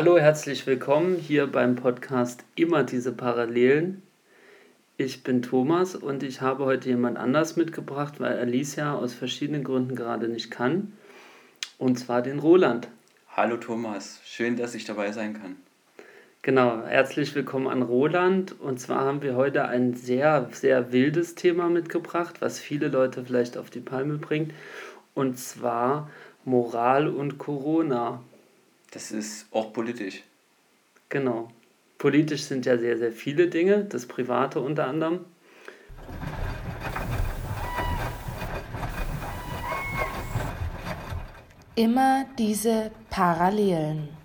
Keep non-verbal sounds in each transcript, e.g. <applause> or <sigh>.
Hallo, herzlich willkommen hier beim Podcast Immer diese Parallelen. Ich bin Thomas und ich habe heute jemand anders mitgebracht, weil Alicia aus verschiedenen Gründen gerade nicht kann. Und zwar den Roland. Hallo Thomas, schön, dass ich dabei sein kann. Genau, herzlich willkommen an Roland. Und zwar haben wir heute ein sehr, sehr wildes Thema mitgebracht, was viele Leute vielleicht auf die Palme bringt. Und zwar Moral und Corona. Das ist auch politisch. Genau. Politisch sind ja sehr, sehr viele Dinge, das Private unter anderem. Immer diese Parallelen.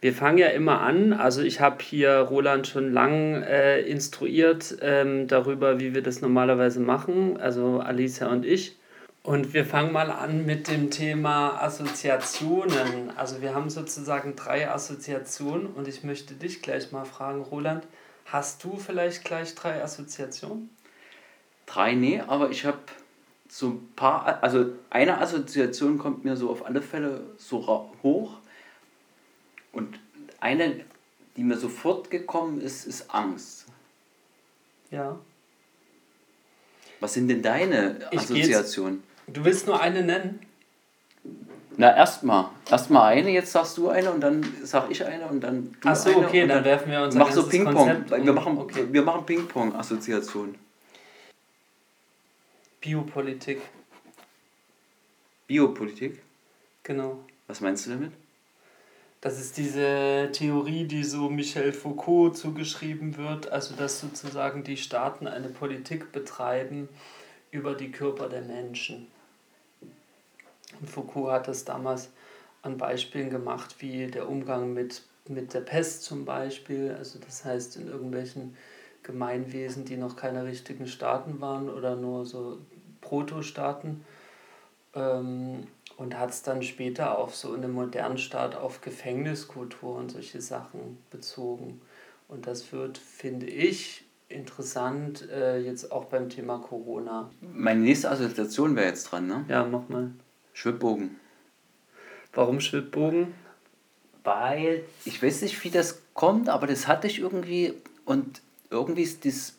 Wir fangen ja immer an. Also ich habe hier Roland schon lang äh, instruiert ähm, darüber, wie wir das normalerweise machen, also Alicia und ich. Und wir fangen mal an mit dem Thema Assoziationen. Also wir haben sozusagen drei Assoziationen und ich möchte dich gleich mal fragen, Roland, hast du vielleicht gleich drei Assoziationen? Drei, nee, aber ich habe so ein paar, also eine Assoziation kommt mir so auf alle Fälle so hoch. Und eine, die mir sofort gekommen ist, ist Angst. Ja. Was sind denn deine Assoziationen? Du willst nur eine nennen? Na, erstmal. Erstmal eine, jetzt sagst du eine und dann sag ich eine und dann du Ach so, eine. okay, und dann werfen wir uns mach so Ping-Pong. Konzept Wir machen, Okay. wir machen Ping-Pong-Assoziationen. Biopolitik, Biopolitik, genau. was meinst du damit? Das ist diese Theorie, die so Michel Foucault zugeschrieben wird, also dass sozusagen die Staaten eine Politik betreiben über die Körper der Menschen. Und Foucault hat das damals an Beispielen gemacht, wie der Umgang mit, mit der Pest zum Beispiel, also das heißt in irgendwelchen Gemeinwesen, die noch keine richtigen Staaten waren oder nur so Protostaaten. Ähm, und hat es dann später auf so einen modernen Staat auf Gefängniskultur und solche Sachen bezogen. Und das wird, finde ich, interessant äh, jetzt auch beim Thema Corona. Meine nächste Assoziation wäre jetzt dran, ne? Ja, mach mal. Schwibbogen. Warum Schwibbogen? Weil, ich weiß nicht, wie das kommt, aber das hatte ich irgendwie und irgendwie ist das,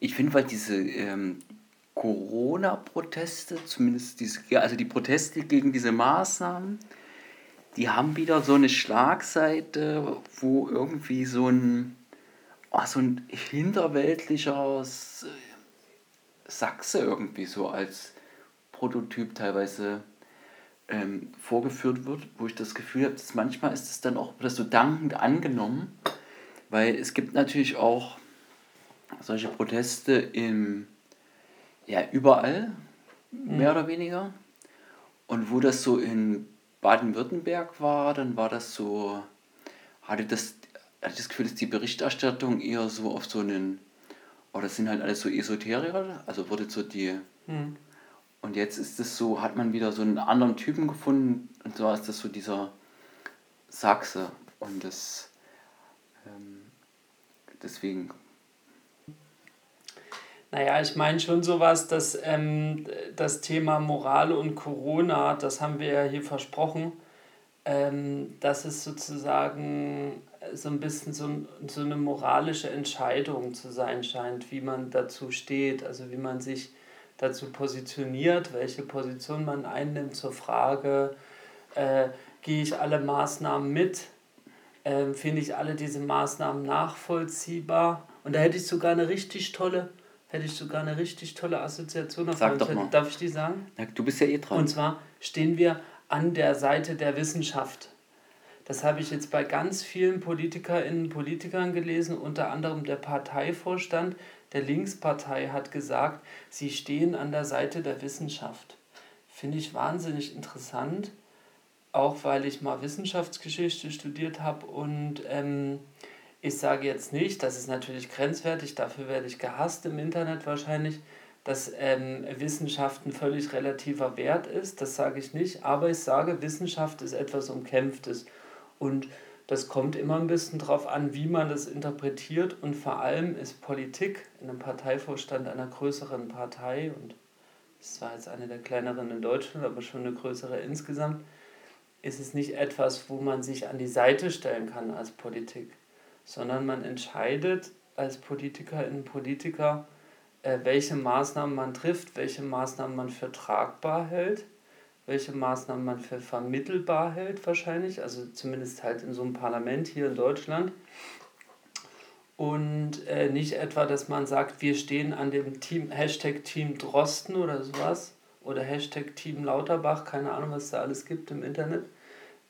ich finde, weil diese ähm, Corona-Proteste, zumindest diese, also die Proteste gegen diese Maßnahmen, die haben wieder so eine Schlagseite, wo irgendwie so ein, oh, so ein hinterweltlicher Sachse irgendwie so als Prototyp teilweise ähm, vorgeführt wird, wo ich das Gefühl habe, dass manchmal ist es dann auch das so dankend angenommen, weil es gibt natürlich auch solche Proteste im, ja, überall, mehr oder weniger. Und wo das so in Baden-Württemberg war, dann war das so, hatte das, hatte das Gefühl, dass die Berichterstattung eher so auf so einen, oh, das sind halt alles so Esoteriker, also wurde so die, Hm. und jetzt ist es so, hat man wieder so einen anderen Typen gefunden und zwar ist das so dieser Sachse und das ähm, deswegen Naja, ich meine schon sowas, dass ähm, das Thema Moral und Corona, das haben wir ja hier versprochen, ähm, dass es sozusagen so ein bisschen so, so eine moralische Entscheidung zu sein scheint, wie man dazu steht, also wie man sich dazu positioniert, welche Position man einnimmt zur Frage, äh, gehe ich alle Maßnahmen mit, ähm, finde ich alle diese Maßnahmen nachvollziehbar. Und da hätte ich sogar eine richtig tolle, hätte ich sogar eine richtig tolle Assoziation auf Sag doch mal. Darf ich die sagen? Na, du bist ja eh dran. Und zwar stehen wir an der Seite der Wissenschaft. Das habe ich jetzt bei ganz vielen Politikerinnen und Politikern gelesen, unter anderem der Parteivorstand der Linkspartei hat gesagt, sie stehen an der Seite der Wissenschaft. Finde ich wahnsinnig interessant, auch weil ich mal Wissenschaftsgeschichte studiert habe und ähm, ich sage jetzt nicht, das ist natürlich grenzwertig, dafür werde ich gehasst im Internet wahrscheinlich, dass ähm, Wissenschaft ein völlig relativer Wert ist, das sage ich nicht, aber ich sage, Wissenschaft ist etwas Umkämpftes. Und das kommt immer ein bisschen darauf an, wie man das interpretiert. Und vor allem ist Politik in einem Parteivorstand einer größeren Partei und das war jetzt eine der kleineren in Deutschland, aber schon eine größere insgesamt, ist es nicht etwas, wo man sich an die Seite stellen kann als Politik, sondern man entscheidet als Politikerin, Politiker, äh, welche Maßnahmen man trifft, welche Maßnahmen man für tragbar hält, welche Maßnahmen man für vermittelbar hält wahrscheinlich, also zumindest halt in so einem Parlament hier in Deutschland. Und äh, nicht etwa, dass man sagt, wir stehen an dem Team, Hashtag Team Drosten oder sowas oder Hashtag Team Lauterbach, keine Ahnung, was da alles gibt im Internet.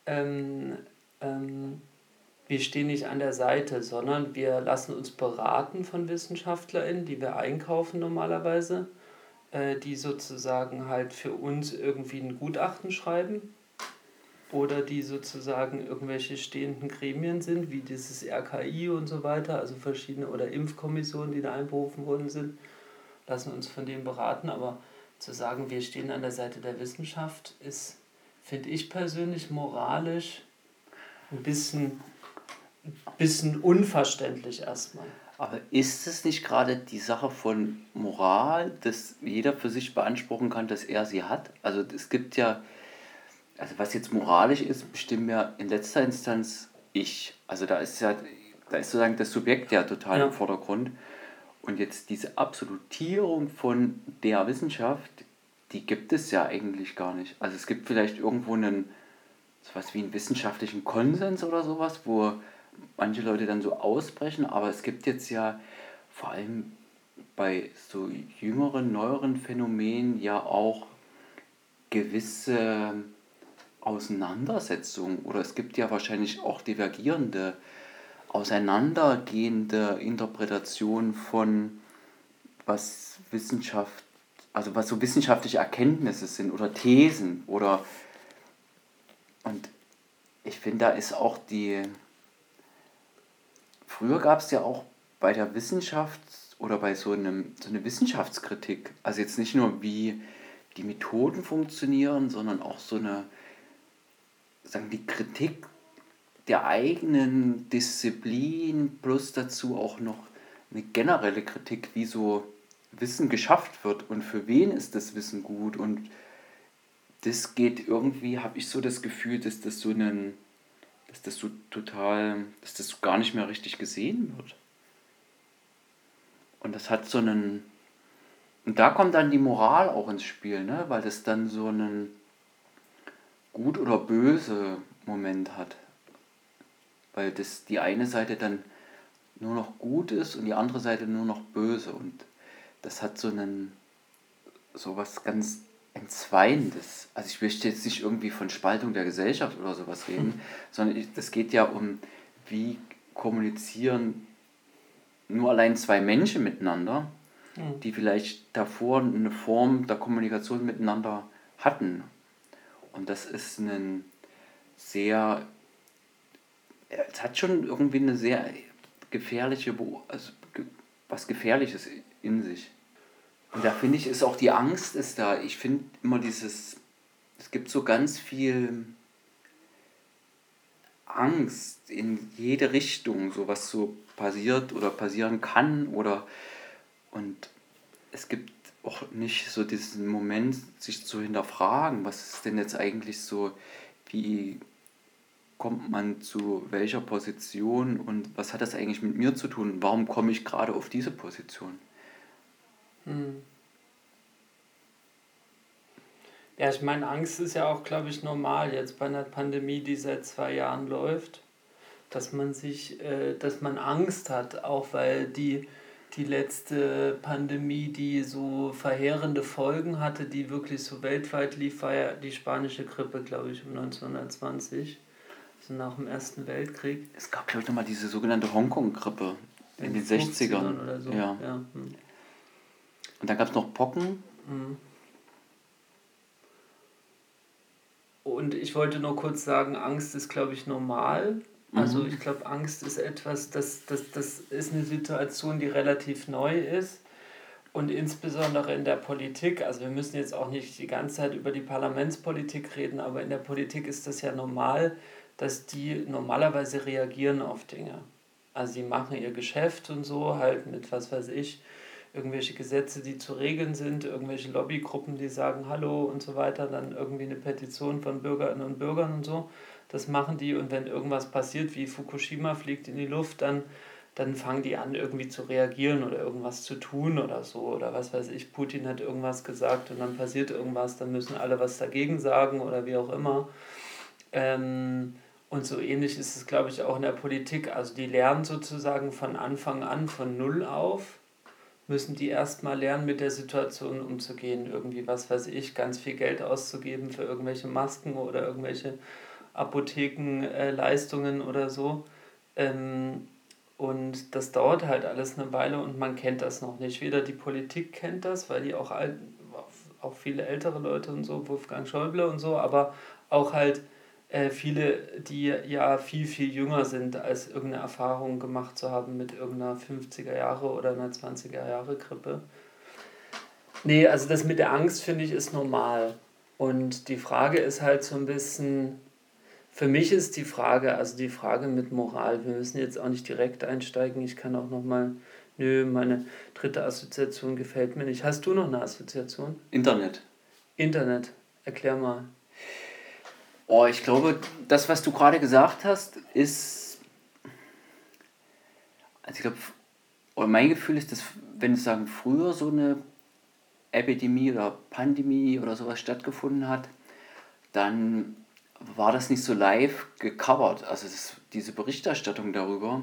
Ähm, ähm, wir stehen nicht an der Seite, sondern wir lassen uns beraten von WissenschaftlerInnen, die wir einkaufen normalerweise, äh, die sozusagen halt für uns irgendwie ein Gutachten schreiben oder die sozusagen irgendwelche stehenden Gremien sind, wie dieses RKI und so weiter, also verschiedene oder Impfkommissionen, die da einberufen worden sind, lassen uns von dem beraten, aber zu sagen, wir stehen an der Seite der Wissenschaft, ist, finde ich persönlich moralisch ein bisschen bisschen unverständlich erstmal. Aber ist es nicht gerade die Sache von Moral, dass jeder für sich beanspruchen kann, dass er sie hat? Also es gibt ja, also was jetzt moralisch ist, bestimmt ja in letzter Instanz ich. Also da ist ja, da ist sozusagen das Subjekt ja total ja. im Vordergrund. Und jetzt diese Absolutierung von der Wissenschaft, die gibt es ja eigentlich gar nicht. Also es gibt vielleicht irgendwo einen, sowas wie einen wissenschaftlichen Konsens oder sowas, wo manche Leute dann so ausbrechen, aber es gibt jetzt ja vor allem bei so jüngeren, neueren Phänomenen ja auch gewisse Auseinandersetzungen oder es gibt ja wahrscheinlich auch divergierende, auseinandergehende Interpretationen von was Wissenschaft, also was so wissenschaftliche Erkenntnisse sind oder Thesen oder und ich finde, da ist auch die, Früher gab es ja auch bei der Wissenschaft oder bei so, einem, so einer Wissenschaftskritik, also jetzt nicht nur wie die Methoden funktionieren, sondern auch so eine, sagen die Kritik der eigenen Disziplin plus dazu auch noch eine generelle Kritik, wie so Wissen geschafft wird und für wen ist das Wissen gut. Und das geht irgendwie, habe ich so das Gefühl, dass das so einen dass das so total, dass das so gar nicht mehr richtig gesehen wird. Und das hat so einen, und da kommt dann die Moral auch ins Spiel, ne? weil das dann so einen gut oder böse Moment hat. Weil das die eine Seite dann nur noch gut ist und die andere Seite nur noch böse. Und das hat so einen, so was ganz Entzweiendes. Also ich möchte jetzt nicht irgendwie von Spaltung der Gesellschaft oder sowas reden, hm. sondern es geht ja um, wie kommunizieren nur allein zwei Menschen miteinander, hm. die vielleicht davor eine Form der Kommunikation miteinander hatten. Und das ist ein sehr, es hat schon irgendwie eine sehr gefährliche, also was Gefährliches in sich. Und da finde ich, ist auch die Angst ist da. Ich finde immer dieses, es gibt so ganz viel Angst in jede Richtung, so was so passiert oder passieren kann oder und es gibt auch nicht so diesen Moment, sich zu hinterfragen, was ist denn jetzt eigentlich so, wie kommt man zu welcher Position und was hat das eigentlich mit mir zu tun? Warum komme ich gerade auf diese Position? Hm. Ja, ich meine, Angst ist ja auch, glaube ich, normal jetzt bei einer Pandemie, die seit zwei Jahren läuft, dass man sich, äh, dass man Angst hat, auch weil die, die letzte Pandemie, die so verheerende Folgen hatte, die wirklich so weltweit lief, war ja die spanische Grippe, glaube ich, um 1920, also nach dem Ersten Weltkrieg. Es gab, glaube ich, nochmal diese sogenannte Hongkong-Grippe in, in den 60ern. Oder so. Ja. ja. Hm. Und dann gab es noch Pocken. Mhm. Und ich wollte nur kurz sagen, Angst ist, glaube ich, normal, Also mhm. ich glaube, Angst ist etwas, das, das, das ist eine Situation, die relativ neu ist. Und insbesondere in der Politik, also wir müssen jetzt auch nicht die ganze Zeit über die Parlamentspolitik reden, aber in der Politik ist das ja normal, dass die normalerweise reagieren auf Dinge. Also sie machen ihr Geschäft und so, halt mit, was weiß ich, irgendwelche Gesetze, die zu regeln sind, irgendwelche Lobbygruppen, die sagen Hallo und so weiter, dann irgendwie eine Petition von Bürgerinnen und Bürgern und so. Das machen die und wenn irgendwas passiert, wie Fukushima fliegt in die Luft, dann, dann fangen die an irgendwie zu reagieren oder irgendwas zu tun oder so. Oder was weiß ich, Putin hat irgendwas gesagt und dann passiert irgendwas, dann müssen alle was dagegen sagen oder wie auch immer. Ähm, und so ähnlich ist es, glaube ich, auch in der Politik. Also die lernen sozusagen von Anfang an von Null auf müssen die erstmal lernen, mit der Situation umzugehen. Irgendwie, was weiß ich, ganz viel Geld auszugeben für irgendwelche Masken oder irgendwelche Apothekenleistungen äh, oder so. Ähm, und das dauert halt alles eine Weile und man kennt das noch nicht. Weder die Politik kennt das, weil die auch, alt, auch viele ältere Leute und so, Wolfgang Schäuble und so, aber auch halt äh, viele, die ja viel, viel jünger sind, als irgendeine Erfahrung gemacht zu haben mit irgendeiner 50er Jahre oder einer 20er Jahre Grippe. Nee, also das mit der Angst finde ich ist normal. Und die Frage ist halt so ein bisschen, für mich ist die Frage, also die Frage mit Moral, wir müssen jetzt auch nicht direkt einsteigen, ich kann auch nochmal, nö, meine dritte Assoziation gefällt mir nicht. Hast du noch eine Assoziation? Internet. Internet, erklär mal. Oh, ich glaube, das, was du gerade gesagt hast, ist. Also ich glaube, mein Gefühl ist, dass, wenn es sagen, früher so eine Epidemie oder Pandemie oder sowas stattgefunden hat, dann war das nicht so live gecovert. Also das, diese Berichterstattung darüber,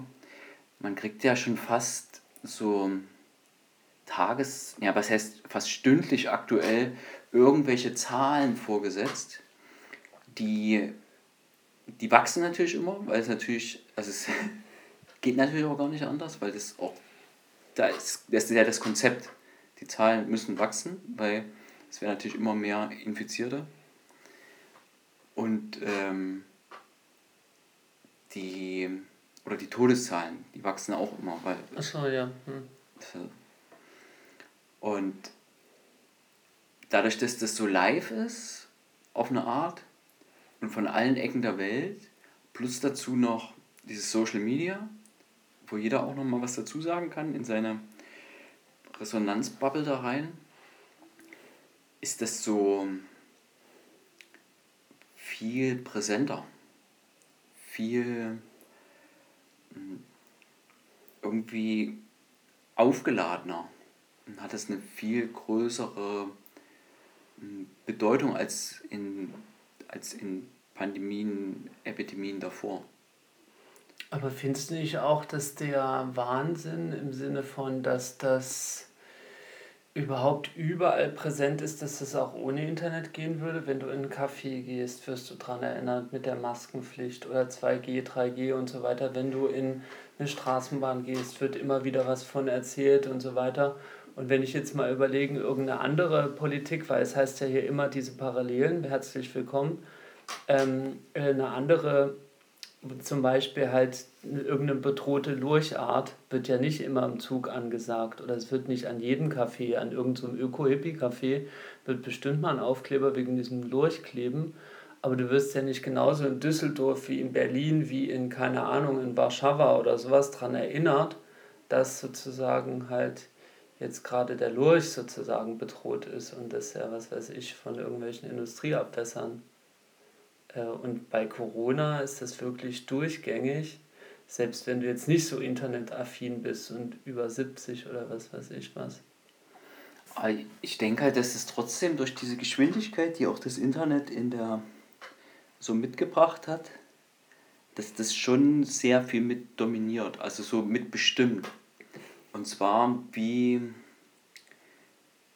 man kriegt ja schon fast so Tages, ja, was heißt fast stündlich aktuell irgendwelche Zahlen vorgesetzt die, die wachsen natürlich immer, weil es natürlich, also es <laughs> geht natürlich auch gar nicht anders, weil das auch, da ist, das ist ja das Konzept. Die Zahlen müssen wachsen, weil es werden natürlich immer mehr Infizierte. Und ähm, die, oder die Todeszahlen, die wachsen auch immer, weil. Achso, ja. Hm. Und dadurch, dass das so live ist, auf eine Art, und von allen Ecken der Welt, plus dazu noch dieses Social Media, wo jeder auch noch mal was dazu sagen kann in seine Resonanzbubble da rein, ist das so viel präsenter, viel hm, irgendwie aufgeladener und hat es eine viel größere hm, Bedeutung als in als in Pandemien, Epidemien davor. Aber findest du nicht auch, dass der Wahnsinn im Sinne von, dass das überhaupt überall präsent ist, dass das auch ohne Internet gehen würde? Wenn du in einen Café gehst, wirst du daran erinnert mit der Maskenpflicht oder 2G, 3G und so weiter. Wenn du in eine Straßenbahn gehst, wird immer wieder was von erzählt und so weiter. Und wenn ich jetzt mal überlege, irgendeine andere Politik, weil es heißt ja hier immer diese Parallelen, herzlich willkommen, ähm, eine andere, zum Beispiel halt irgendeine bedrohte Lurchart, wird ja nicht immer im Zug angesagt oder es wird nicht an jedem Café, an irgendeinem so Öko-Hippie-Café, wird bestimmt mal ein Aufkleber wegen diesem Lurch kleben. Aber du wirst ja nicht genauso in Düsseldorf wie in Berlin, wie in, keine Ahnung, in Warschau oder sowas daran erinnert, dass sozusagen halt jetzt gerade der Lurch sozusagen bedroht ist und das ja, was weiß ich, von irgendwelchen Industrieabwässern. Äh, und bei Corona ist das wirklich durchgängig, selbst wenn du jetzt nicht so internetaffin bist und über 70 oder was weiß ich was. Ah, ich denke halt, dass es trotzdem durch diese Geschwindigkeit, die auch das Internet in der so mitgebracht hat, dass das schon sehr viel mit dominiert, also so mitbestimmt. Und zwar, wie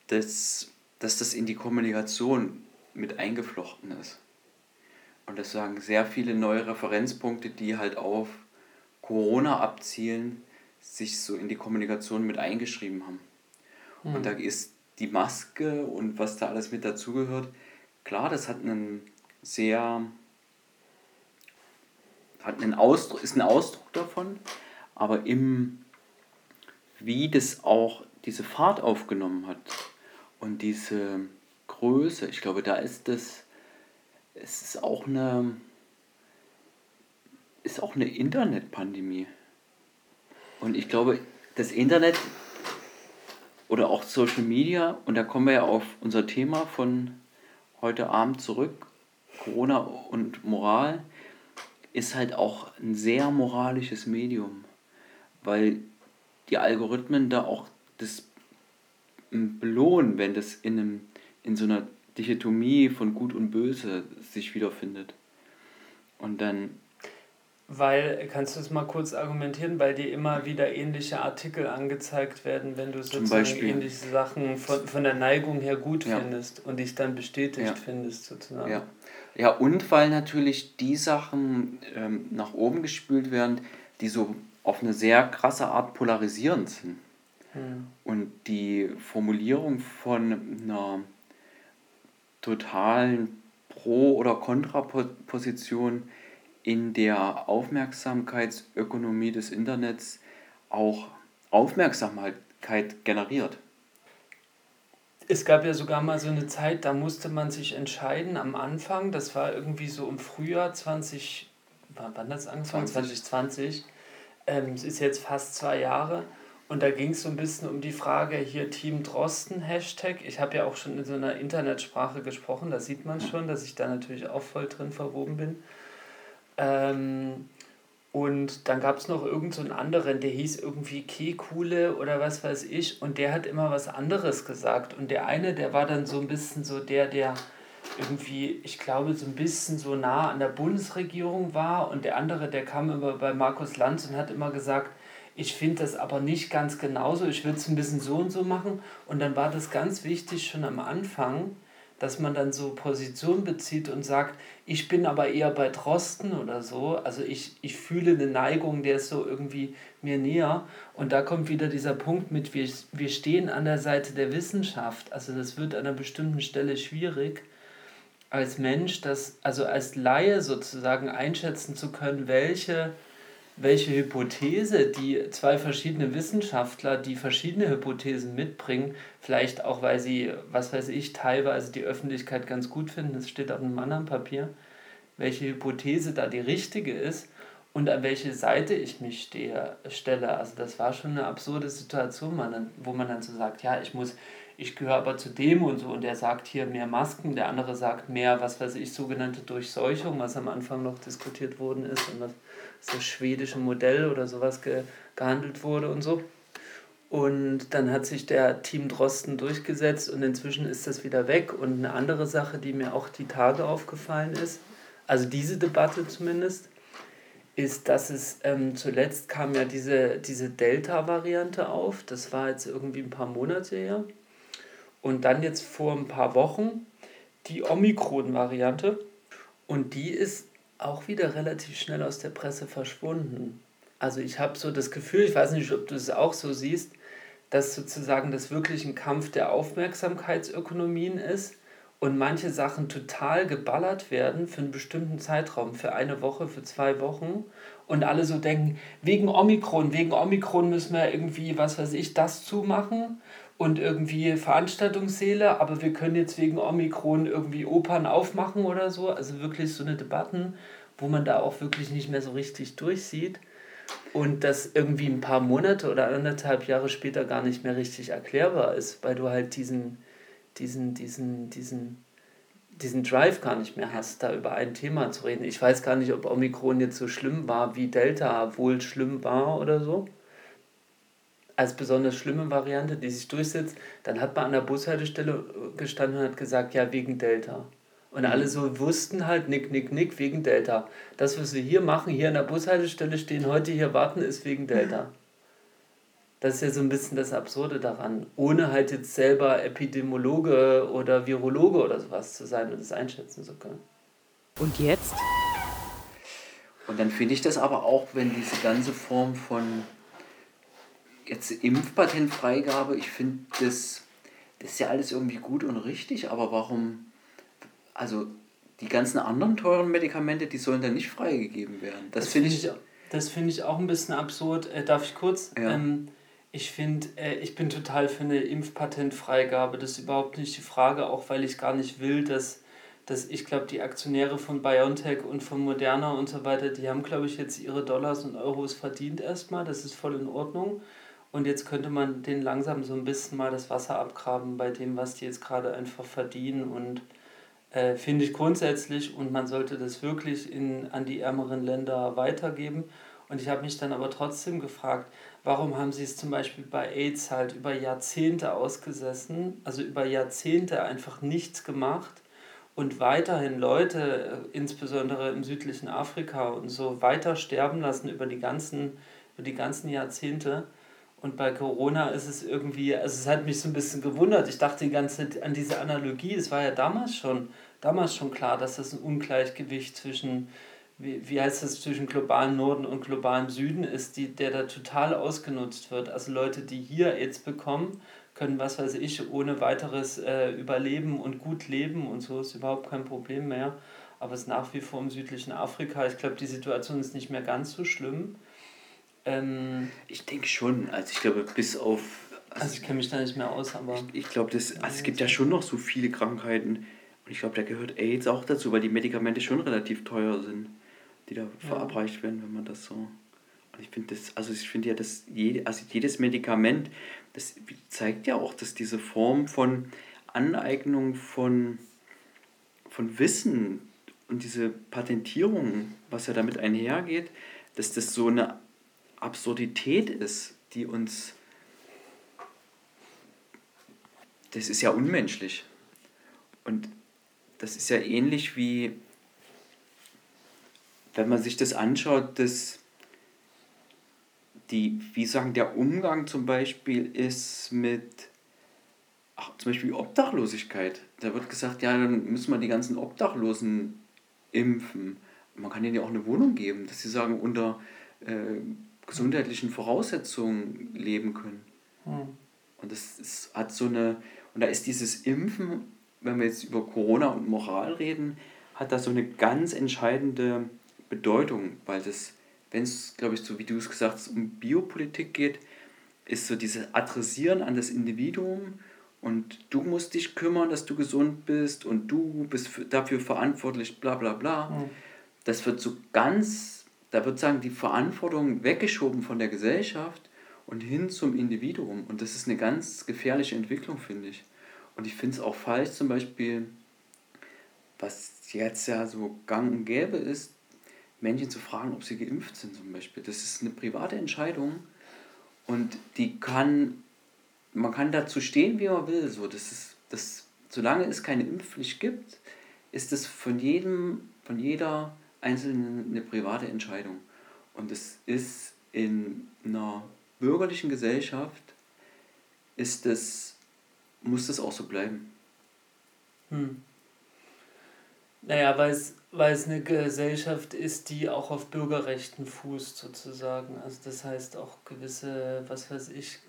das, dass das in die Kommunikation mit eingeflochten ist. Und das sagen sehr viele neue Referenzpunkte, die halt auf Corona abzielen, sich so in die Kommunikation mit eingeschrieben haben. Mhm. Und da ist die Maske und was da alles mit dazugehört, klar, das hat einen sehr hat einen Ausdruck, ist ein Ausdruck davon, aber im, wie das auch diese Fahrt aufgenommen hat und diese Größe, ich glaube, da ist das, es ist auch eine, ist auch eine Internetpandemie. Und ich glaube, das Internet oder auch Social Media, und da kommen wir ja auf unser Thema von heute Abend zurück, Corona und Moral, ist halt auch ein sehr moralisches Medium, weil die Algorithmen da auch das belohnen, wenn das in, einem, in so einer Dichotomie von Gut und Böse sich wiederfindet. Und dann weil, kannst du es mal kurz argumentieren, weil dir immer wieder ähnliche Artikel angezeigt werden, wenn du sozusagen ähnliche Sachen von, von der Neigung her gut ja. findest und dich dann bestätigt ja. findest sozusagen. Ja. ja, und weil natürlich die Sachen ähm, nach oben gespült werden, die so auf eine sehr krasse Art polarisierend sind. Hm. Und die Formulierung von einer totalen Pro- oder Kontraposition in der Aufmerksamkeitsökonomie des Internets auch Aufmerksamkeit generiert. Es gab ja sogar mal so eine Zeit, da musste man sich entscheiden am Anfang, das war irgendwie so im Frühjahr 20, wann das angefangen? 2020. 2020. Ähm, es ist jetzt fast zwei Jahre. Und da ging es so ein bisschen um die Frage hier Team Drosten Hashtag. Ich habe ja auch schon in so einer Internetsprache gesprochen, da sieht man schon, dass ich da natürlich auch voll drin verwoben bin. Ähm, und dann gab es noch irgendeinen so anderen, der hieß irgendwie Kekule oder was weiß ich. Und der hat immer was anderes gesagt. Und der eine, der war dann so ein bisschen so der, der irgendwie, ich glaube, so ein bisschen so nah an der Bundesregierung war. Und der andere, der kam immer bei Markus Lanz und hat immer gesagt, ich finde das aber nicht ganz genauso, ich würde es ein bisschen so und so machen. Und dann war das ganz wichtig schon am Anfang, dass man dann so Position bezieht und sagt, ich bin aber eher bei Drosten oder so. Also ich, ich fühle eine Neigung, der ist so irgendwie mir näher. Und da kommt wieder dieser Punkt mit, wir, wir stehen an der Seite der Wissenschaft. Also das wird an einer bestimmten Stelle schwierig, als Mensch, das, also als Laie sozusagen einschätzen zu können, welche welche Hypothese die zwei verschiedene Wissenschaftler, die verschiedene Hypothesen mitbringen, vielleicht auch, weil sie, was weiß ich, teilweise die Öffentlichkeit ganz gut finden, das steht auf einem anderen Papier, welche Hypothese da die richtige ist und an welche Seite ich mich stehe, stelle. Also das war schon eine absurde Situation, wo man dann so sagt, ja, ich muss, ich gehöre aber zu dem und so und der sagt hier mehr Masken, der andere sagt mehr, was weiß ich, sogenannte Durchseuchung, was am Anfang noch diskutiert worden ist und was das schwedische Modell oder sowas ge, gehandelt wurde und so. Und dann hat sich der Team Drosten durchgesetzt und inzwischen ist das wieder weg. Und eine andere Sache, die mir auch die Tage aufgefallen ist, also diese Debatte zumindest, ist, dass es ähm, zuletzt kam ja diese, diese Delta-Variante auf. Das war jetzt irgendwie ein paar Monate her. Und dann jetzt vor ein paar Wochen die Omikron-Variante. Und die ist auch wieder relativ schnell aus der Presse verschwunden. Also ich habe so das Gefühl, ich weiß nicht, ob du es auch so siehst, dass sozusagen das wirklich ein Kampf der Aufmerksamkeitsökonomien ist und manche Sachen total geballert werden für einen bestimmten Zeitraum, für eine Woche, für zwei Wochen und alle so denken, wegen Omikron, wegen Omikron müssen wir irgendwie, was weiß ich, das zumachen und irgendwie Veranstaltungssäle, aber wir können jetzt wegen Omikron irgendwie Opern aufmachen oder so. Also wirklich so eine Debatten, wo man da auch wirklich nicht mehr so richtig durchsieht. Und das irgendwie ein paar Monate oder anderthalb Jahre später gar nicht mehr richtig erklärbar ist, weil du halt diesen, diesen, diesen, diesen, diesen Drive gar nicht mehr hast, da über ein Thema zu reden. Ich weiß gar nicht, ob Omikron jetzt so schlimm war, wie Delta wohl schlimm war oder so als besonders schlimme Variante, die sich durchsetzt, dann hat man an der Bushaltestelle gestanden und hat gesagt, ja, wegen Delta. Und mhm. alle so wussten halt, nick, nick, nick, wegen Delta. Das, was wir hier machen, hier an der Bushaltestelle stehen, heute hier warten, ist wegen Delta. <laughs> Das ist ja so ein bisschen das Absurde daran. Ohne halt jetzt selber Epidemiologe oder Virologe oder sowas zu sein und das einschätzen zu können. Und jetzt? Und dann finde ich das aber auch, wenn diese ganze Form von jetzt Impfpatentfreigabe, ich finde das, das ist ja alles irgendwie gut und richtig, aber warum, also die ganzen anderen teuren Medikamente, die sollen dann nicht freigegeben werden. Das, Das finde finde ich. ich, das finde ich auch ein bisschen absurd. Äh, darf ich kurz? Ja. Ähm, ich finde, äh, ich bin total für eine Impfpatentfreigabe. Das ist überhaupt nicht die Frage, auch weil ich gar nicht will, dass, dass ich glaube, die Aktionäre von BioNTech und von Moderna und so weiter, die haben, glaube ich, jetzt ihre Dollars und Euros verdient erstmal. Das ist voll in Ordnung. Und jetzt könnte man denen langsam so ein bisschen mal das Wasser abgraben bei dem, was die jetzt gerade einfach verdienen. Und äh, finde ich grundsätzlich und man sollte das wirklich in, an die ärmeren Länder weitergeben. Und ich habe mich dann aber trotzdem gefragt, warum haben sie es zum Beispiel bei AIDS halt über Jahrzehnte ausgesessen, also über Jahrzehnte einfach nichts gemacht und weiterhin Leute, äh, insbesondere im südlichen Afrika und so, weiter sterben lassen über die ganzen, über die ganzen Jahrzehnte. Und bei Corona ist es irgendwie, also es hat mich so ein bisschen gewundert. Ich dachte die ganze Zeit an diese Analogie, es war ja damals schon, damals schon klar, dass das ein Ungleichgewicht zwischen, wie, wie heißt das, zwischen globalen Norden und globalem Süden ist, die, der da total ausgenutzt wird. Also Leute, die hier AIDS bekommen, können, was weiß ich, ohne weiteres äh, überleben und gut leben und so ist überhaupt kein Problem mehr. Aber es ist nach wie vor im südlichen Afrika. Ich glaube, die Situation ist nicht mehr ganz so schlimm. Ähm, Ich denke schon. Also ich glaube, bis auf. also ich kenne mich da nicht mehr aus, aber. Ich glaube, das, also es gibt ja schon noch so viele Krankheiten. Und ich glaube, da gehört AIDS auch dazu, weil die Medikamente schon relativ teuer sind, die da verabreicht werden, wenn man das so. Und ich finde das, also ich finde ja, dass jede, also jedes Medikament, das zeigt ja auch, dass diese Form von Aneignung von, von Wissen und diese Patentierung, was ja damit einhergeht, dass das so eine Absurdität ist, die uns. Das ist ja unmenschlich. Und das ist ja ähnlich wie, wenn man sich das anschaut, dass die, wie sagen, der Umgang zum Beispiel ist mit, ach, zum Beispiel Obdachlosigkeit. Da wird gesagt, ja, dann müssen wir die ganzen Obdachlosen impfen. Man kann ihnen ja auch eine Wohnung geben, dass sie sagen, unter äh, gesundheitlichen Voraussetzungen leben können. Hm. Und das ist, hat so eine, und da ist dieses Impfen, wenn wir jetzt über Corona und Moral reden, hat da so eine ganz entscheidende Bedeutung, weil das, wenn es, glaube ich, so wie du es gesagt hast, um Biopolitik geht, ist so dieses Adressieren an das Individuum und du musst dich kümmern, dass du gesund bist und du bist für, dafür verantwortlich, bla bla bla. Hm. Das wird so ganz, da wird sagen, die Verantwortung weggeschoben von der Gesellschaft und hin zum Individuum. Und das ist eine ganz gefährliche Entwicklung, finde ich. Und ich finde es auch falsch, zum Beispiel, was jetzt ja so gang und gäbe ist, Menschen zu fragen, ob sie geimpft sind zum Beispiel. Das ist eine private Entscheidung und die kann, man kann dazu stehen, wie man will. So, das ist, das, solange es keine Impfpflicht gibt, ist es von jedem, von jeder Einzelnen eine private Entscheidung. Und es ist in einer bürgerlichen Gesellschaft, ist das, muss das auch so bleiben. Hm. Naja, weil es, weil es eine Gesellschaft ist, die auch auf Bürgerrechten fußt, sozusagen. Also das heißt auch gewisse, was weiß ich,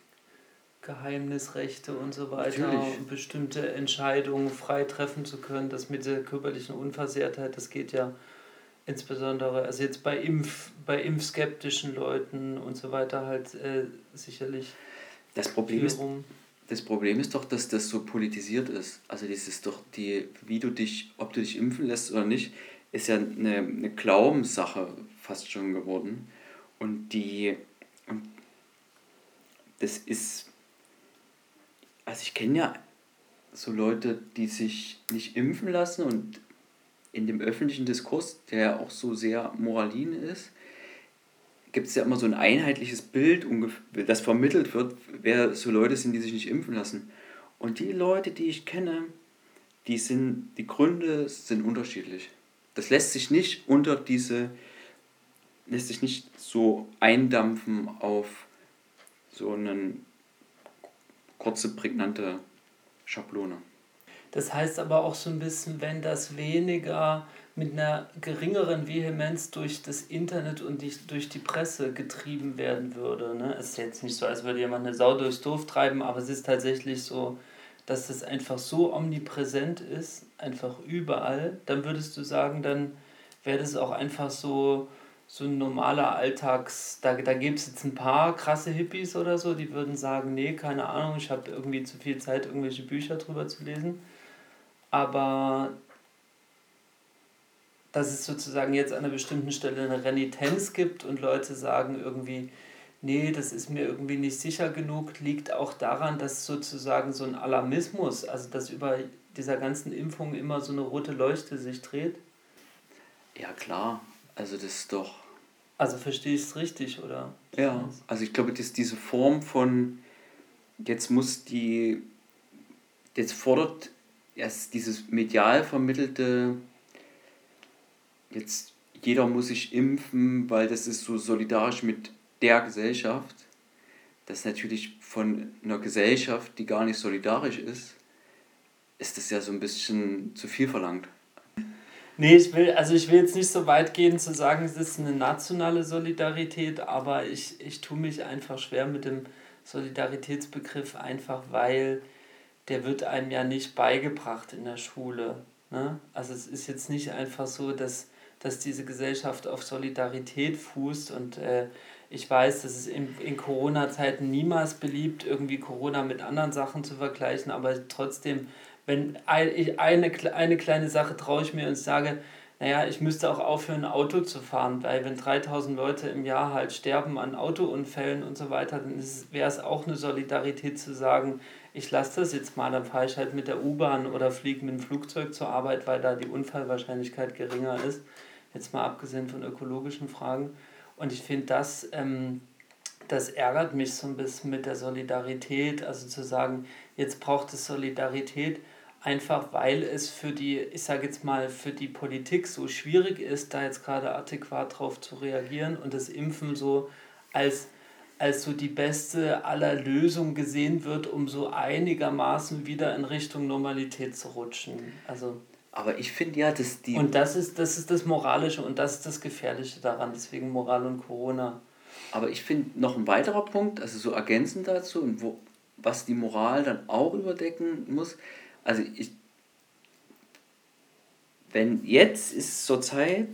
Geheimnisrechte und so weiter und bestimmte Entscheidungen frei treffen zu können. Das mit der körperlichen Unversehrtheit, das geht ja insbesondere, also jetzt bei Impf, bei impfskeptischen Leuten und so weiter halt äh, sicherlich Das Problem ist. Das Problem ist doch, dass das so politisiert ist. Also das ist doch die, wie du dich, ob du dich impfen lässt oder nicht, ist ja eine, eine Glaubenssache fast schon geworden. Und die, und das ist, also ich kenne ja so Leute, die sich nicht impfen lassen und in dem öffentlichen Diskurs, der ja auch so sehr moralin ist, gibt es ja immer so ein einheitliches Bild, das vermittelt wird, wer so Leute sind, die sich nicht impfen lassen. Und die Leute, die ich kenne, die sind, die Gründe sind unterschiedlich. Das lässt sich nicht unter diese, lässt sich nicht so eindampfen auf so eine kurze, prägnante Schablone. Das heißt aber auch so ein bisschen, wenn das weniger mit einer geringeren Vehemenz durch das Internet und die, durch die Presse getrieben werden würde. Ne? Es ist jetzt nicht so, als würde jemand eine Sau durchs Dorf treiben, aber es ist tatsächlich so, dass das einfach so omnipräsent ist, einfach überall, dann würdest du sagen, dann wäre das auch einfach so, so ein normaler Alltags, da, da gibt es jetzt ein paar krasse Hippies oder so, die würden sagen, nee, keine Ahnung, ich habe irgendwie zu viel Zeit, irgendwelche Bücher drüber zu lesen. Aber dass es sozusagen jetzt an einer bestimmten Stelle eine Renitenz gibt und Leute sagen irgendwie, nee, das ist mir irgendwie nicht sicher genug, liegt auch daran, dass sozusagen so ein Alarmismus, also dass über dieser ganzen Impfung immer so eine rote Leuchte sich dreht? Ja, klar. Also das ist doch. Also verstehe ich es richtig, oder? Ja, also ich glaube, dass diese Form von jetzt muss die, jetzt fordert erst dieses medial vermittelte, jetzt jeder muss sich impfen, weil das ist so solidarisch mit der Gesellschaft, das natürlich von einer Gesellschaft, die gar nicht solidarisch ist, ist das ja so ein bisschen zu viel verlangt. Nee, ich will, also ich will jetzt nicht so weit gehen zu sagen, es ist eine nationale Solidarität, aber ich, ich tue mich einfach schwer mit dem Solidaritätsbegriff, einfach weil der wird einem ja nicht beigebracht in der Schule. Ne? Also es ist jetzt nicht einfach so, dass, dass diese Gesellschaft auf Solidarität fußt und äh, ich weiß, das ist in, in Corona-Zeiten niemals beliebt, irgendwie Corona mit anderen Sachen zu vergleichen, aber trotzdem, wenn eine, eine kleine Sache traue ich mir und sage, naja, ich müsste auch aufhören, Auto zu fahren, weil wenn 3000 Leute im Jahr halt sterben an Autounfällen und so weiter, dann wäre es auch eine Solidarität zu sagen, ich lasse das jetzt mal, dann fahre ich halt mit der U-Bahn oder fliege mit dem Flugzeug zur Arbeit, weil da die Unfallwahrscheinlichkeit geringer ist, jetzt mal abgesehen von ökologischen Fragen. Und ich finde, das, ähm, das ärgert mich so ein bisschen mit der Solidarität. Also zu sagen, jetzt braucht es Solidarität, einfach weil es für die, ich sage jetzt mal, für die Politik so schwierig ist, da jetzt gerade adäquat drauf zu reagieren und das Impfen so als, als so die beste aller Lösungen gesehen wird, um so einigermaßen wieder in Richtung Normalität zu rutschen. Also aber ich finde ja, dass die. Und das ist, das ist das Moralische und das ist das Gefährliche daran, deswegen Moral und Corona. Aber ich finde noch ein weiterer Punkt, also so ergänzend dazu, und wo, was die Moral dann auch überdecken muss. Also ich. Wenn jetzt ist zur Zeit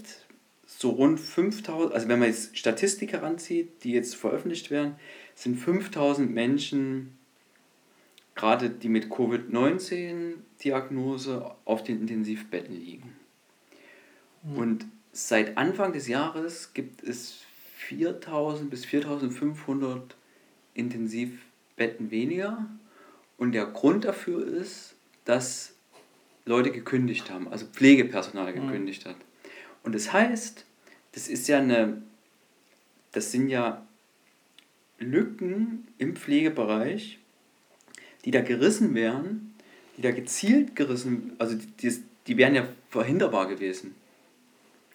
so rund 5000, also wenn man jetzt Statistik heranzieht, die jetzt veröffentlicht werden, sind 5000 Menschen gerade die mit Covid-19-Diagnose auf den Intensivbetten liegen. Mhm. Und seit Anfang des Jahres gibt es 4000 bis 4500 Intensivbetten weniger. Und der Grund dafür ist, dass Leute gekündigt haben, also Pflegepersonal mhm. gekündigt mhm. hat. Und das heißt, das ist ja eine, das sind ja Lücken im Pflegebereich, die da gerissen wären, die da gezielt gerissen, also die, die, die wären ja verhinderbar gewesen.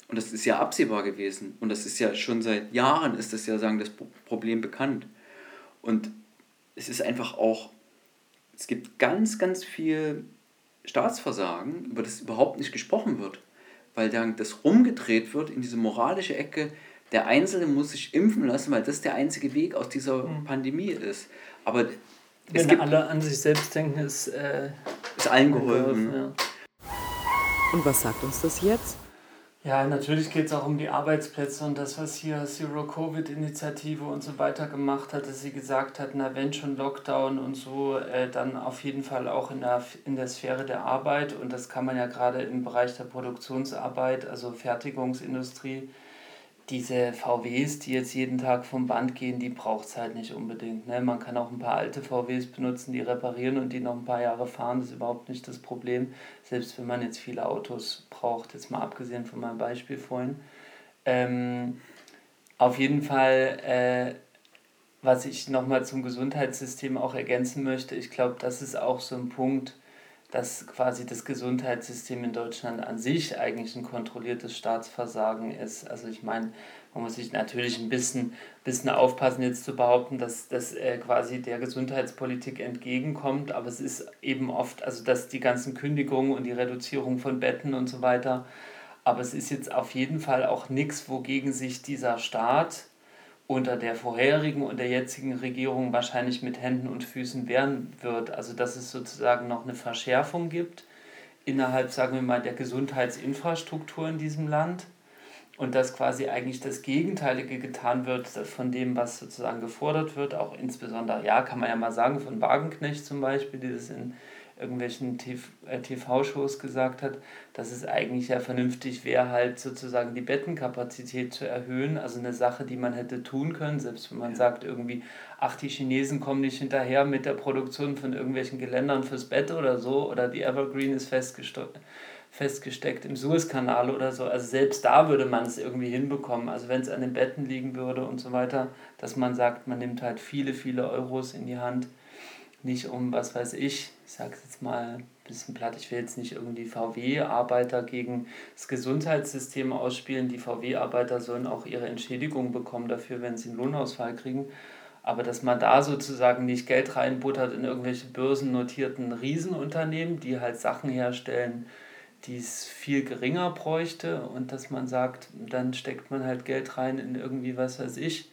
Und das ist ja absehbar gewesen. Und das ist ja schon seit Jahren ist das ja sagen das Problem bekannt. Und es ist einfach auch, es gibt ganz, ganz viel Staatsversagen, über das überhaupt nicht gesprochen wird. Weil dann das rumgedreht wird in diese moralische Ecke, der Einzelne muss sich impfen lassen, weil das der einzige Weg aus dieser mhm. Pandemie ist. Aber wenn gibt, alle an sich selbst denken, ist, äh, ist allen geholfen. Ja. Und was sagt uns das jetzt? Ja, natürlich geht es auch um die Arbeitsplätze und das, was hier Zero-Covid-Initiative und so weiter gemacht hat, dass sie gesagt hat, na wenn schon Lockdown und so, äh, dann auf jeden Fall auch in der, in der Sphäre der Arbeit. Und das kann man ja gerade im Bereich der Produktionsarbeit, also Fertigungsindustrie, diese VWs, die jetzt jeden Tag vom Band gehen, die braucht es halt nicht unbedingt. Ne? Man kann auch ein paar alte VWs benutzen, die reparieren und die noch ein paar Jahre fahren. Das ist überhaupt nicht das Problem. Selbst wenn man jetzt viele Autos braucht, jetzt mal abgesehen von meinem Beispiel vorhin. Ähm, auf jeden Fall, äh, was ich nochmal zum Gesundheitssystem auch ergänzen möchte, ich glaube, das ist auch so ein Punkt, dass quasi das Gesundheitssystem in Deutschland an sich eigentlich ein kontrolliertes Staatsversagen ist. Also ich meine, man muss sich natürlich ein bisschen, bisschen aufpassen, jetzt zu behaupten, dass das äh, quasi der Gesundheitspolitik entgegenkommt, aber es ist eben oft, also dass die ganzen Kündigungen und die Reduzierung von Betten und so weiter, aber es ist jetzt auf jeden Fall auch nichts, wogegen sich dieser Staat unter der vorherigen und der jetzigen Regierung wahrscheinlich mit Händen und Füßen wehren wird. Also dass es sozusagen noch eine Verschärfung gibt innerhalb, sagen wir mal, der Gesundheitsinfrastruktur in diesem Land und dass quasi eigentlich das Gegenteilige getan wird von dem, was sozusagen gefordert wird, auch insbesondere, ja, kann man ja mal sagen, von Wagenknecht zum Beispiel, die das in irgendwelchen TV-Shows äh, gesagt hat, dass es eigentlich ja vernünftig wäre, halt sozusagen die Bettenkapazität zu erhöhen. Also eine Sache, die man hätte tun können, selbst wenn man sagt irgendwie, ach, die Chinesen kommen nicht hinterher mit der Produktion von irgendwelchen Geländern fürs Bett oder so, oder die Evergreen ist festgesteckt festgesteckt im Suezkanal oder so. Also selbst da würde man es irgendwie hinbekommen. Also wenn es an den Betten liegen würde und so weiter, dass man sagt, man nimmt halt viele, viele Euros in die Hand nicht um, was weiß ich, ich sage es jetzt mal ein bisschen platt, ich will jetzt nicht irgendwie VW-Arbeiter gegen das Gesundheitssystem ausspielen. Die VW-Arbeiter sollen auch ihre Entschädigung bekommen dafür, wenn sie einen Lohnausfall kriegen. Aber dass man da sozusagen nicht Geld reinbuttert in irgendwelche börsennotierten Riesenunternehmen, die halt Sachen herstellen, die es viel geringer bräuchte und dass man sagt, dann steckt man halt Geld rein in irgendwie, was weiß ich,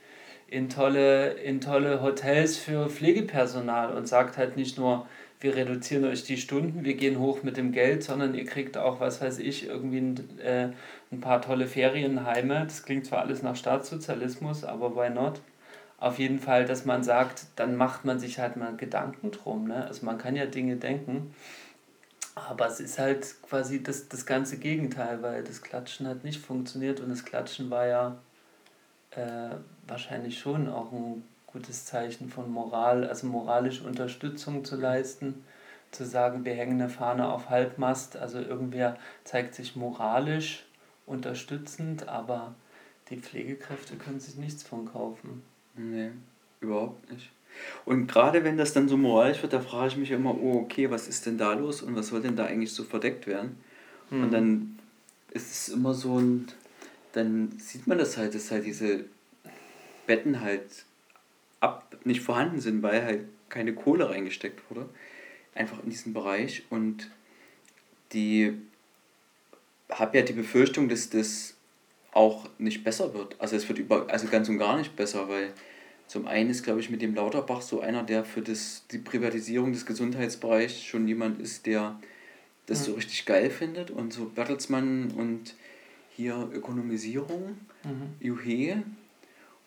in tolle, in tolle Hotels für Pflegepersonal und sagt halt nicht nur, wir reduzieren euch die Stunden, wir gehen hoch mit dem Geld, sondern ihr kriegt auch, was weiß ich, irgendwie ein, äh, ein paar tolle Ferienheime. Das klingt zwar alles nach Staatssozialismus, aber why not? Auf jeden Fall, dass man sagt, dann macht man sich halt mal Gedanken drum. Ne? Also man kann ja Dinge denken, aber es ist halt quasi das, das ganze Gegenteil, weil das Klatschen hat nicht funktioniert und das Klatschen war ja äh, wahrscheinlich schon auch ein gutes Zeichen von Moral, also moralische Unterstützung zu leisten, zu sagen, wir hängen eine Fahne auf Halbmast, also irgendwer zeigt sich moralisch unterstützend, aber die Pflegekräfte können sich nichts von kaufen. Nee, überhaupt nicht. Und gerade wenn das dann so moralisch wird, da frage ich mich immer, oh, okay, was ist denn da los und was soll denn da eigentlich so verdeckt werden? Mhm. Und dann ist es immer so ein, dann sieht man das halt, dass halt diese Betten halt ab nicht vorhanden sind, weil halt keine Kohle reingesteckt wurde. Einfach in diesen Bereich. Und die habe ja die Befürchtung, dass das auch nicht besser wird. Also es wird über, also ganz und gar nicht besser, weil zum einen ist, glaube ich, mit dem Lauterbach so einer, der für das, die Privatisierung des Gesundheitsbereichs schon jemand ist, der das ja. so richtig geil findet und so Bertelsmann und hier Ökonomisierung, mhm. Juhe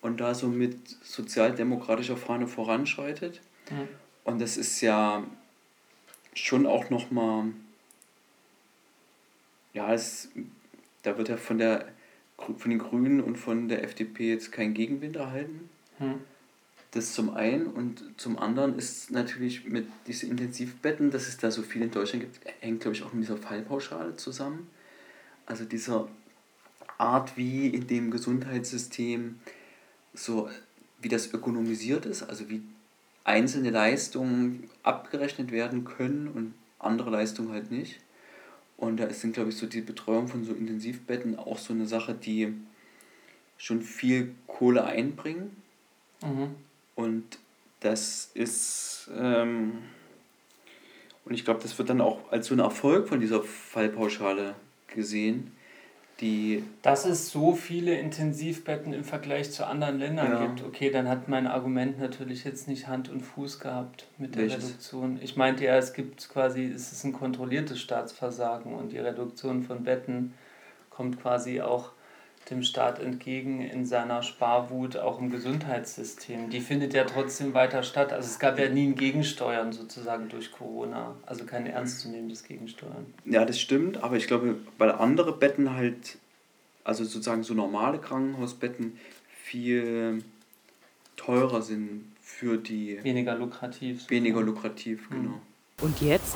und da so mit sozialdemokratischer Fahne voranschreitet. Mhm. Und das ist ja schon auch nochmal, ja, es, da wird ja von, der, von den Grünen und von der FDP jetzt kein Gegenwind erhalten. Mhm. Das zum einen und zum anderen ist natürlich mit diesen Intensivbetten, dass es da so viel in Deutschland gibt, hängt glaube ich auch mit dieser Fallpauschale zusammen. Also dieser Art, wie in dem Gesundheitssystem so, wie das ökonomisiert ist, also wie einzelne Leistungen abgerechnet werden können und andere Leistungen halt nicht. Und da ist dann, glaube ich, so die Betreuung von so Intensivbetten auch so eine Sache, die schon viel Kohle einbringen. Mhm. Und das ist, ähm, und ich glaube, das wird dann auch als so ein Erfolg von dieser Fallpauschale gesehen, die. Dass es so viele Intensivbetten im Vergleich zu anderen Ländern ja. gibt, okay, dann hat mein Argument natürlich jetzt nicht Hand und Fuß gehabt mit der Welches? Reduktion. Ich meinte ja, es gibt quasi, es ist ein kontrolliertes Staatsversagen und die Reduktion von Betten kommt quasi auch dem Staat entgegen in seiner Sparwut auch im Gesundheitssystem. Die findet ja trotzdem weiter statt. Also es gab ja nie ein Gegensteuern sozusagen durch Corona. Also kein ernstzunehmendes Gegensteuern. Ja, das stimmt, aber ich glaube, weil andere Betten halt, also sozusagen so normale Krankenhausbetten, viel teurer sind für die. Weniger lukrativ. So weniger lukrativ, genau. Und jetzt?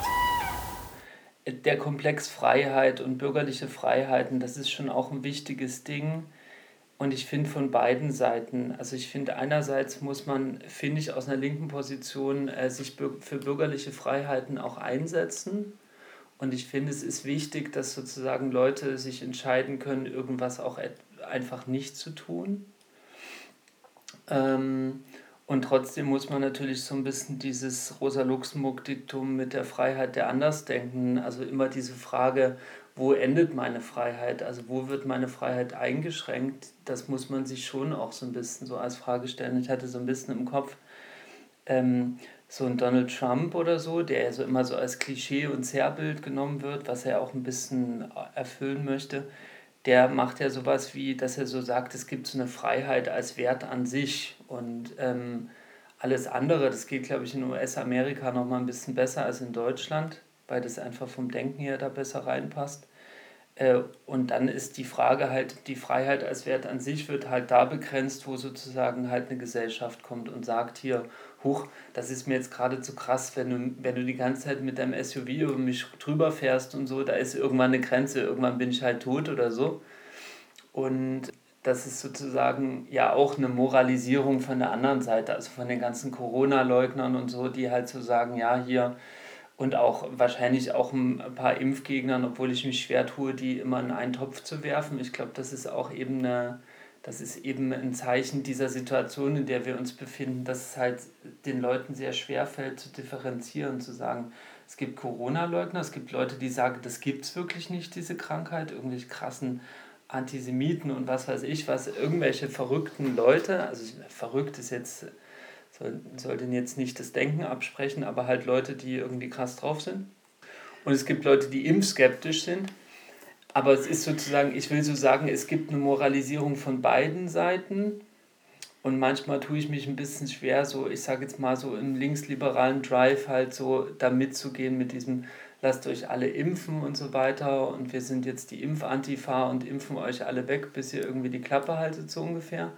Der Komplex Freiheit und bürgerliche Freiheiten, das ist schon auch ein wichtiges Ding. Und ich finde von beiden Seiten, also ich finde einerseits muss man, finde ich, aus einer linken Position äh, sich für bürgerliche Freiheiten auch einsetzen. Und ich finde, es ist wichtig, dass sozusagen Leute sich entscheiden können, irgendwas auch einfach nicht zu tun. Ähm, und trotzdem muss man natürlich so ein bisschen dieses Rosa Luxemburg-Diktum mit der Freiheit der Andersdenken, also immer diese Frage, wo endet meine Freiheit? Also wo wird meine Freiheit eingeschränkt? Das muss man sich schon auch so ein bisschen so als Frage stellen. Ich hatte so ein bisschen im Kopf ähm, so ein Donald Trump oder so, der ja so immer so als Klischee und Zerrbild genommen wird, was er auch ein bisschen erfüllen möchte. Der macht ja sowas wie, dass er so sagt, es gibt so eine Freiheit als Wert an sich und ähm, alles andere, das geht, glaube ich, in US-Amerika noch mal ein bisschen besser als in Deutschland, weil das einfach vom Denken her da besser reinpasst. Äh, und dann ist die Frage halt, die Freiheit als Wert an sich wird halt da begrenzt, wo sozusagen halt eine Gesellschaft kommt und sagt hier, huch, das ist mir jetzt gerade zu krass, wenn du, wenn du die ganze Zeit mit deinem SUV über mich drüber fährst und so, da ist irgendwann eine Grenze, irgendwann bin ich halt tot oder so. Und das ist sozusagen ja auch eine Moralisierung von der anderen Seite, also von den ganzen Corona-Leugnern und so, die halt so sagen, ja, hier und auch wahrscheinlich auch ein paar Impfgegnern, obwohl ich mich schwer tue, die immer in einen Topf zu werfen. Ich glaube, das ist auch eben eine, das ist eben ein Zeichen dieser Situation, in der wir uns befinden, dass es halt den Leuten sehr schwer fällt zu differenzieren, zu sagen, es gibt Corona-Leugner, es gibt Leute, die sagen, das gibt es wirklich nicht, diese Krankheit, irgendwelche krassen Antisemiten und was weiß ich was, irgendwelche verrückten Leute, also verrückt ist jetzt, soll, soll denen jetzt nicht das Denken absprechen, aber halt Leute, die irgendwie krass drauf sind. Und es gibt Leute, die impfskeptisch sind. Aber es ist sozusagen, ich will so sagen, es gibt eine Moralisierung von beiden Seiten. Und manchmal tue ich mich ein bisschen schwer, so, ich sage jetzt mal so im linksliberalen Drive halt so da mitzugehen mit diesem, lasst euch alle impfen und so weiter und wir sind jetzt die Impfantifa und impfen euch alle weg, bis ihr irgendwie die Klappe haltet, so ungefähr.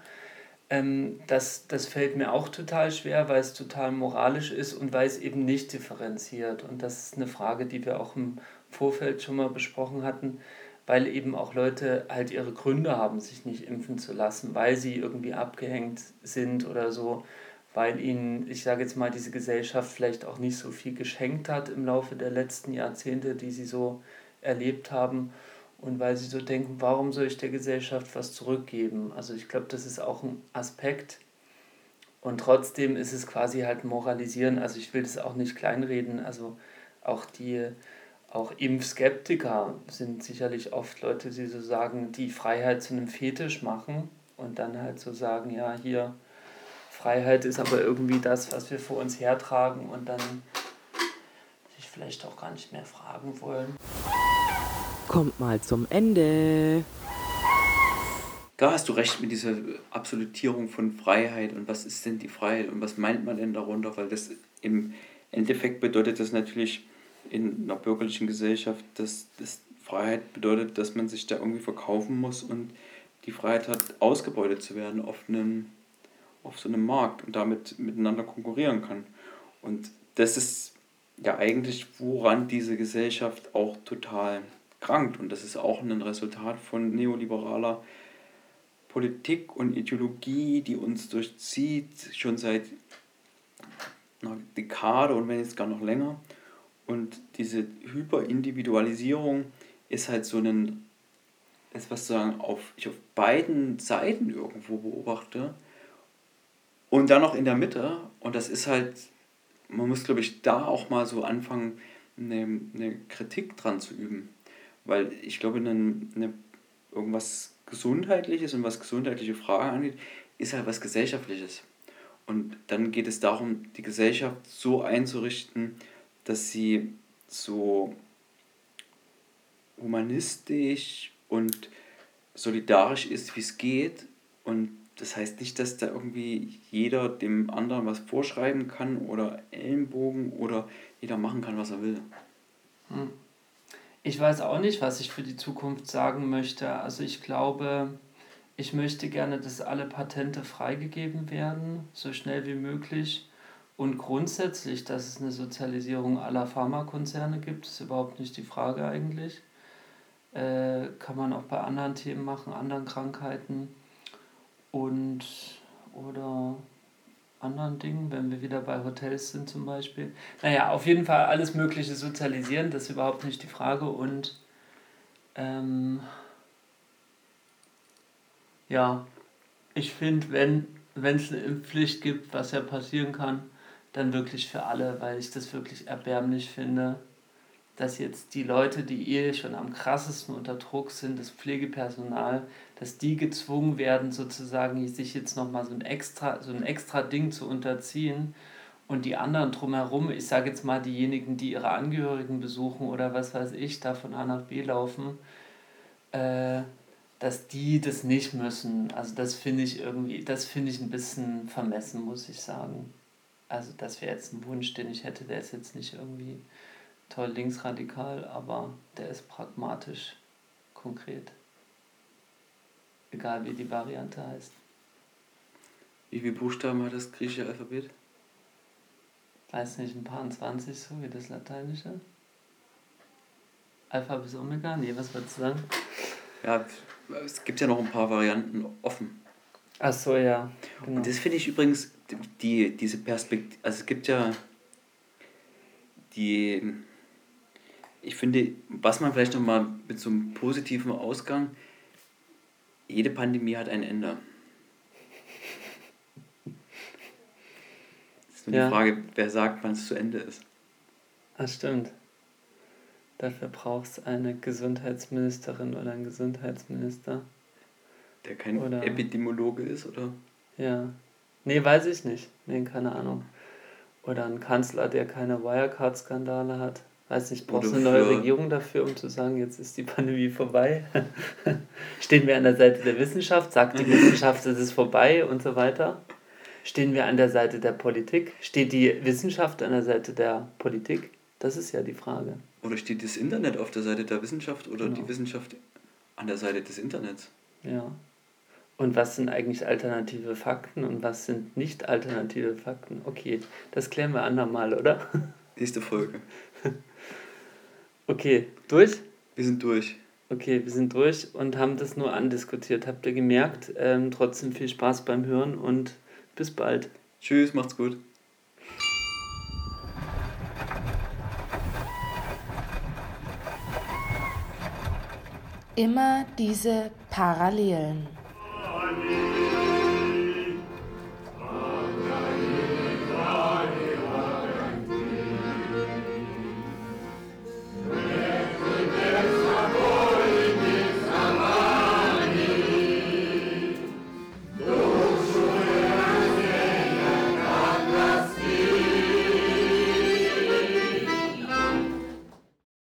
Ähm, das, das fällt mir auch total schwer, weil es total moralisch ist und weil es eben nicht differenziert. Und das ist eine Frage, die wir auch im Vorfeld schon mal besprochen hatten, weil eben auch Leute halt ihre Gründe haben, sich nicht impfen zu lassen, weil sie irgendwie abgehängt sind oder so weil ihnen, ich sage jetzt mal, diese Gesellschaft vielleicht auch nicht so viel geschenkt hat im Laufe der letzten Jahrzehnte, die sie so erlebt haben und weil sie so denken, warum soll ich der Gesellschaft was zurückgeben? Also ich glaube, das ist auch ein Aspekt. Und trotzdem ist es quasi halt moralisieren. Also ich will das auch nicht kleinreden. Also auch die, auch Impfskeptiker sind sicherlich oft Leute, die so sagen, die Freiheit zu einem Fetisch machen und dann halt so sagen, ja, hier, Freiheit ist aber irgendwie das, was wir vor uns hertragen und dann sich vielleicht auch gar nicht mehr fragen wollen. Kommt mal zum Ende. Da hast du recht mit dieser Absolutierung von Freiheit und was ist denn die Freiheit und was meint man denn darunter, weil das im Endeffekt bedeutet das natürlich in einer bürgerlichen Gesellschaft, dass das Freiheit bedeutet, dass man sich da irgendwie verkaufen muss und die Freiheit hat, ausgebeutet zu werden auf einem auf so einem Markt und damit miteinander konkurrieren kann. Und das ist ja eigentlich, woran diese Gesellschaft auch total krankt. Und das ist auch ein Resultat von neoliberaler Politik und Ideologie, die uns durchzieht, schon seit einer Dekade und wenn jetzt gar noch länger. Und diese Hyperindividualisierung ist halt so ein, ist was sagen, auf, ich auf beiden Seiten irgendwo beobachte, und dann noch in der Mitte, und das ist halt, man muss, glaube ich, da auch mal so anfangen, eine, eine Kritik dran zu üben. Weil ich glaube, eine, eine, irgendwas Gesundheitliches und was gesundheitliche Fragen angeht, ist halt was Gesellschaftliches. Und dann geht es darum, die Gesellschaft so einzurichten, dass sie so humanistisch und solidarisch ist, wie es geht. Und das heißt nicht, dass da irgendwie jeder dem anderen was vorschreiben kann oder Ellenbogen oder jeder machen kann, was er will. Hm. Ich weiß auch nicht, was ich für die Zukunft sagen möchte. Also ich glaube, ich möchte gerne, dass alle Patente freigegeben werden, so schnell wie möglich. Und grundsätzlich, dass es eine Sozialisierung aller Pharmakonzerne gibt, ist überhaupt nicht die Frage eigentlich. Äh, kann man auch bei anderen Themen machen, anderen Krankheiten und oder anderen Dingen, wenn wir wieder bei Hotels sind zum Beispiel. Naja, auf jeden Fall alles Mögliche sozialisieren, das ist überhaupt nicht die Frage. Und ähm, ja, ich finde, wenn es eine Impfpflicht gibt, was ja passieren kann, dann wirklich für alle, weil ich das wirklich erbärmlich finde, dass jetzt die Leute, die eh schon am krassesten unter Druck sind, das Pflegepersonal, dass die gezwungen werden, sozusagen sich jetzt nochmal so ein extra, so ein extra Ding zu unterziehen und die anderen drumherum, ich sage jetzt mal diejenigen, die ihre Angehörigen besuchen oder was weiß ich, da von A nach B laufen, äh, dass die das nicht müssen. Also das finde ich irgendwie, das finde ich ein bisschen vermessen, muss ich sagen. Also das wäre jetzt ein Wunsch, den ich hätte, der ist jetzt nicht irgendwie toll linksradikal, aber der ist pragmatisch, konkret. Egal wie die Variante heißt. Wie viele Buchstaben hat das griechische Alphabet? Weiß nicht, ein paar 20, so wie das lateinische. Alpha bis Omega? Nee, was würdest du sagen? Ja, es gibt ja noch ein paar Varianten offen. Ach so, ja. Genau. Und das finde ich übrigens, die, diese Perspektive, also es gibt ja die, ich finde, was man vielleicht nochmal mit so einem positiven Ausgang, jede Pandemie hat ein Ende. Es ist nur ja. die Frage, wer sagt, wann es zu Ende ist. Das stimmt. Dafür brauchst du eine Gesundheitsministerin oder einen Gesundheitsminister. Der kein oder, Epidemiologe ist, oder? Ja. Nee, weiß ich nicht. Nee, keine Ahnung. Oder ein Kanzler, der keine Wirecard-Skandale hat. Weiß nicht, brauchst du eine neue Regierung dafür, um zu sagen, jetzt ist die Pandemie vorbei? <laughs> Stehen wir an der Seite der Wissenschaft? Sagt die Wissenschaft, es ist vorbei und so weiter? Stehen wir an der Seite der Politik? Steht die Wissenschaft an der Seite der Politik? Das ist ja die Frage. Oder steht das Internet auf der Seite der Wissenschaft oder genau. die Wissenschaft an der Seite des Internets? Ja. Und was sind eigentlich alternative Fakten und was sind nicht alternative Fakten? Okay, das klären wir andermal, oder? Nächste Folge. <laughs> Okay, durch? Wir sind durch. Okay, wir sind durch und haben das nur andiskutiert. Habt ihr gemerkt? Ähm, trotzdem viel Spaß beim Hören und bis bald. Tschüss, macht's gut. Immer diese Parallelen.